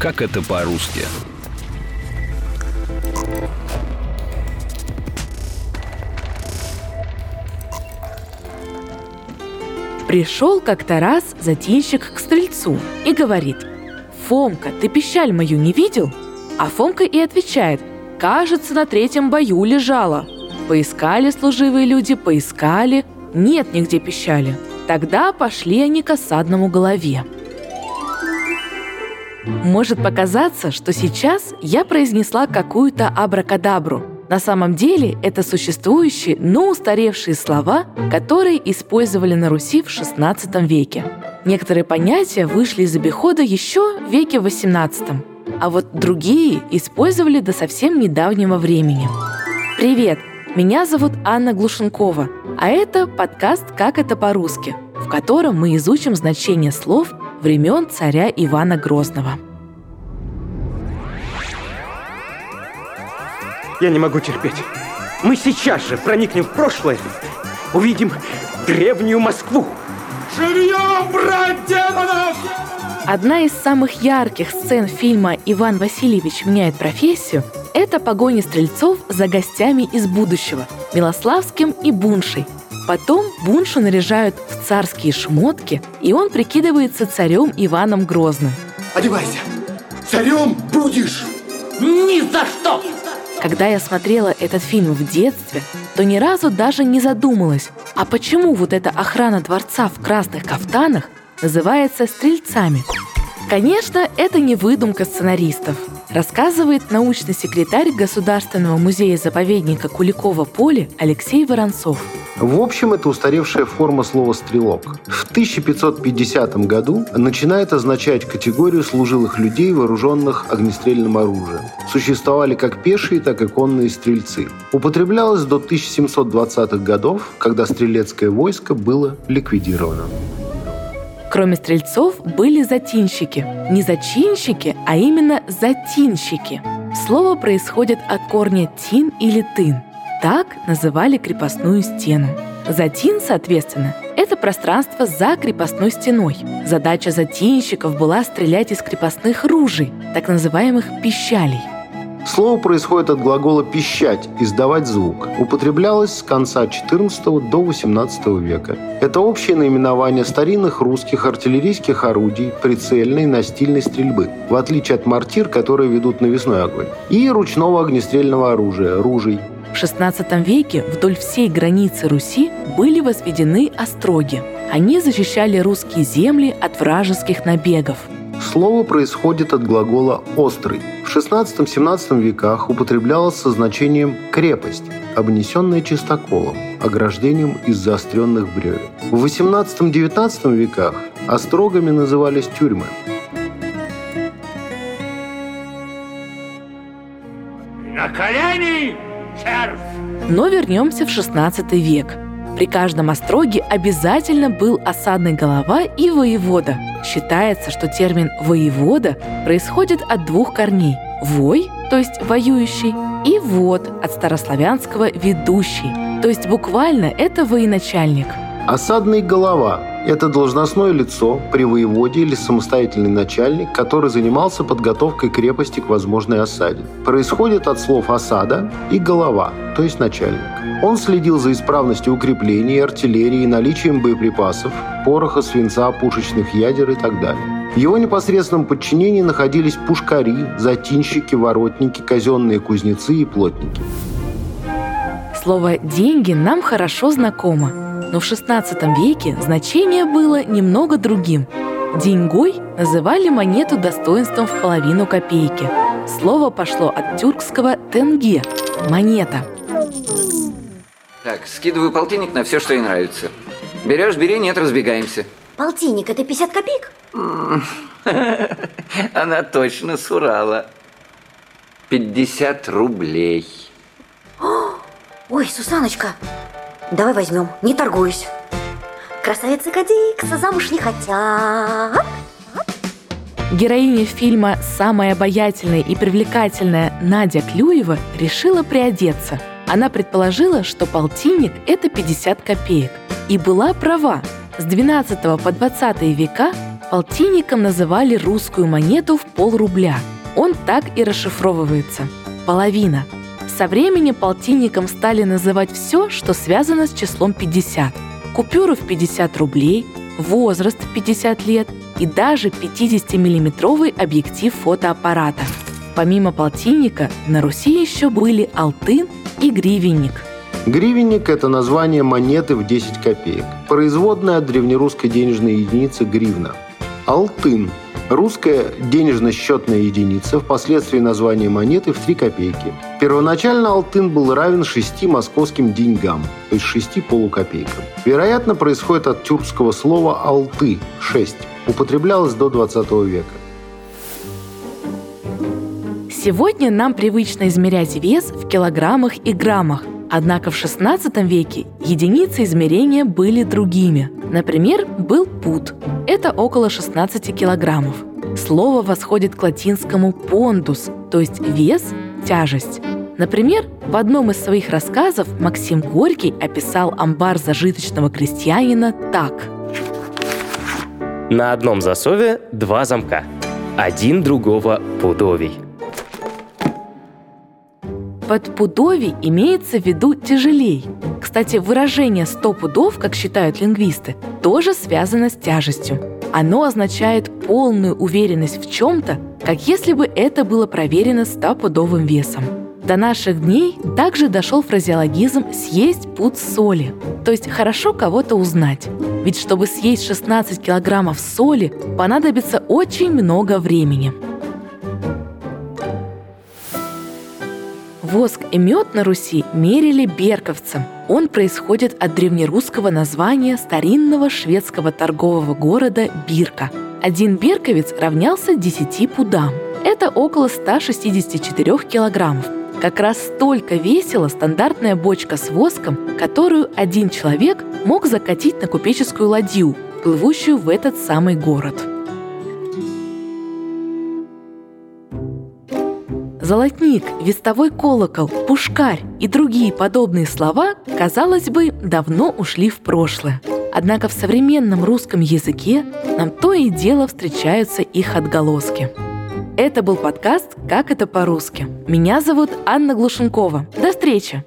Как это по-русски? Пришел как-то раз затинщик к стрельцу и говорит, «Фомка, ты пищаль мою не видел?» А Фомка и отвечает, «Кажется, на третьем бою лежала». Поискали служивые люди, поискали, нет нигде пищали. Тогда пошли они к осадному голове. Может показаться, что сейчас я произнесла какую-то абракадабру. На самом деле это существующие, но устаревшие слова, которые использовали на Руси в XVI веке. Некоторые понятия вышли из обихода еще в веке XVIII, а вот другие использовали до совсем недавнего времени. Привет! Меня зовут Анна Глушенкова, а это подкаст «Как это по-русски», в котором мы изучим значение слов времен царя Ивана Грозного. Я не могу терпеть. Мы сейчас же проникнем в прошлое, увидим древнюю Москву. Живьем, брать демонов! Одна из самых ярких сцен фильма «Иван Васильевич меняет профессию» — это погоня стрельцов за гостями из будущего — Милославским и Буншей. Потом Буншу наряжают в царские шмотки, и он прикидывается царем Иваном Грозным. Одевайся! Царем будешь! Ни за что! Когда я смотрела этот фильм в детстве, то ни разу даже не задумалась, а почему вот эта охрана дворца в красных кафтанах называется стрельцами? Конечно, это не выдумка сценаристов, рассказывает научный секретарь Государственного музея-заповедника Куликова поле Алексей Воронцов. В общем, это устаревшая форма слова «стрелок». В 1550 году начинает означать категорию служилых людей, вооруженных огнестрельным оружием. Существовали как пешие, так и конные стрельцы. Употреблялось до 1720-х годов, когда стрелецкое войско было ликвидировано. Кроме стрельцов были затинщики. Не зачинщики, а именно затинщики. Слово происходит от корня «тин» или «тын». Так называли крепостную стену. Затин, соответственно, это пространство за крепостной стеной. Задача затинщиков была стрелять из крепостных ружей, так называемых пищалей. Слово происходит от глагола «пищать» – «издавать звук». Употреблялось с конца XIV до XVIII века. Это общее наименование старинных русских артиллерийских орудий прицельной настильной стрельбы, в отличие от мортир, которые ведут навесной огонь, и ручного огнестрельного оружия – ружей. В XVI веке вдоль всей границы Руси были возведены остроги. Они защищали русские земли от вражеских набегов – Слово происходит от глагола «острый». В XVI-XVII веках употреблялось со значением «крепость», обнесенная чистоколом, ограждением из заостренных бревен. В XVIII-XIX веках острогами назывались тюрьмы. На колени, червь! Но вернемся в XVI век – при каждом остроге обязательно был осадный голова и воевода. Считается, что термин «воевода» происходит от двух корней – «вой», то есть «воюющий», и «вод» от старославянского «ведущий», то есть буквально это военачальник. Осадный голова это должностное лицо при воеводе или самостоятельный начальник, который занимался подготовкой крепости к возможной осаде. Происходит от слов «осада» и «голова», то есть начальник. Он следил за исправностью укреплений, артиллерии, наличием боеприпасов, пороха, свинца, пушечных ядер и так далее. В его непосредственном подчинении находились пушкари, затинщики, воротники, казенные кузнецы и плотники. Слово «деньги» нам хорошо знакомо но в XVI веке значение было немного другим. Деньгой называли монету достоинством в половину копейки. Слово пошло от тюркского «тенге» – монета. Так, скидываю полтинник на все, что ей нравится. Берешь, бери, нет, разбегаемся. Полтинник – это 50 копеек? Она точно с Урала. 50 рублей. Ой, Сусаночка, Давай возьмем, не торгуюсь. Красавицы Кадикса замуж не хотят. Героиня фильма «Самая обаятельная и привлекательная» Надя Клюева решила приодеться. Она предположила, что полтинник – это 50 копеек. И была права. С 12 по 20 века Полтинником называли русскую монету в полрубля. Он так и расшифровывается. Половина. Со временем полтинником стали называть все, что связано с числом 50. Купюру в 50 рублей, возраст в 50 лет и даже 50-миллиметровый объектив фотоаппарата. Помимо полтинника, на Руси еще были алтын и гривенник – Гривенник – это название монеты в 10 копеек, производная от древнерусской денежной единицы гривна. Алтын – русская денежно-счетная единица, впоследствии название монеты в 3 копейки. Первоначально алтын был равен 6 московским деньгам, то есть 6 полукопейкам. Вероятно, происходит от тюркского слова «алты» – 6, употреблялось до 20 века. Сегодня нам привычно измерять вес в килограммах и граммах, Однако в XVI веке единицы измерения были другими. Например, был пут. Это около 16 килограммов. Слово восходит к латинскому «пондус», то есть вес, тяжесть. Например, в одном из своих рассказов Максим Горький описал амбар зажиточного крестьянина так. На одном засове два замка. Один другого пудовий – под пудови имеется в виду тяжелей. Кстати, выражение «сто пудов», как считают лингвисты, тоже связано с тяжестью. Оно означает полную уверенность в чем-то, как если бы это было проверено стопудовым весом. До наших дней также дошел фразеологизм «съесть пуд соли», то есть хорошо кого-то узнать. Ведь чтобы съесть 16 килограммов соли, понадобится очень много времени – Воск и мед на Руси мерили берковцем. Он происходит от древнерусского названия старинного шведского торгового города Бирка. Один берковец равнялся 10 пудам. Это около 164 килограммов. Как раз столько весила стандартная бочка с воском, которую один человек мог закатить на купеческую ладью, плывущую в этот самый город. Золотник, вестовой колокол, пушкарь и другие подобные слова, казалось бы, давно ушли в прошлое. Однако в современном русском языке нам то и дело встречаются их отголоски. Это был подкаст «Как это по-русски». Меня зовут Анна Глушенкова. До встречи!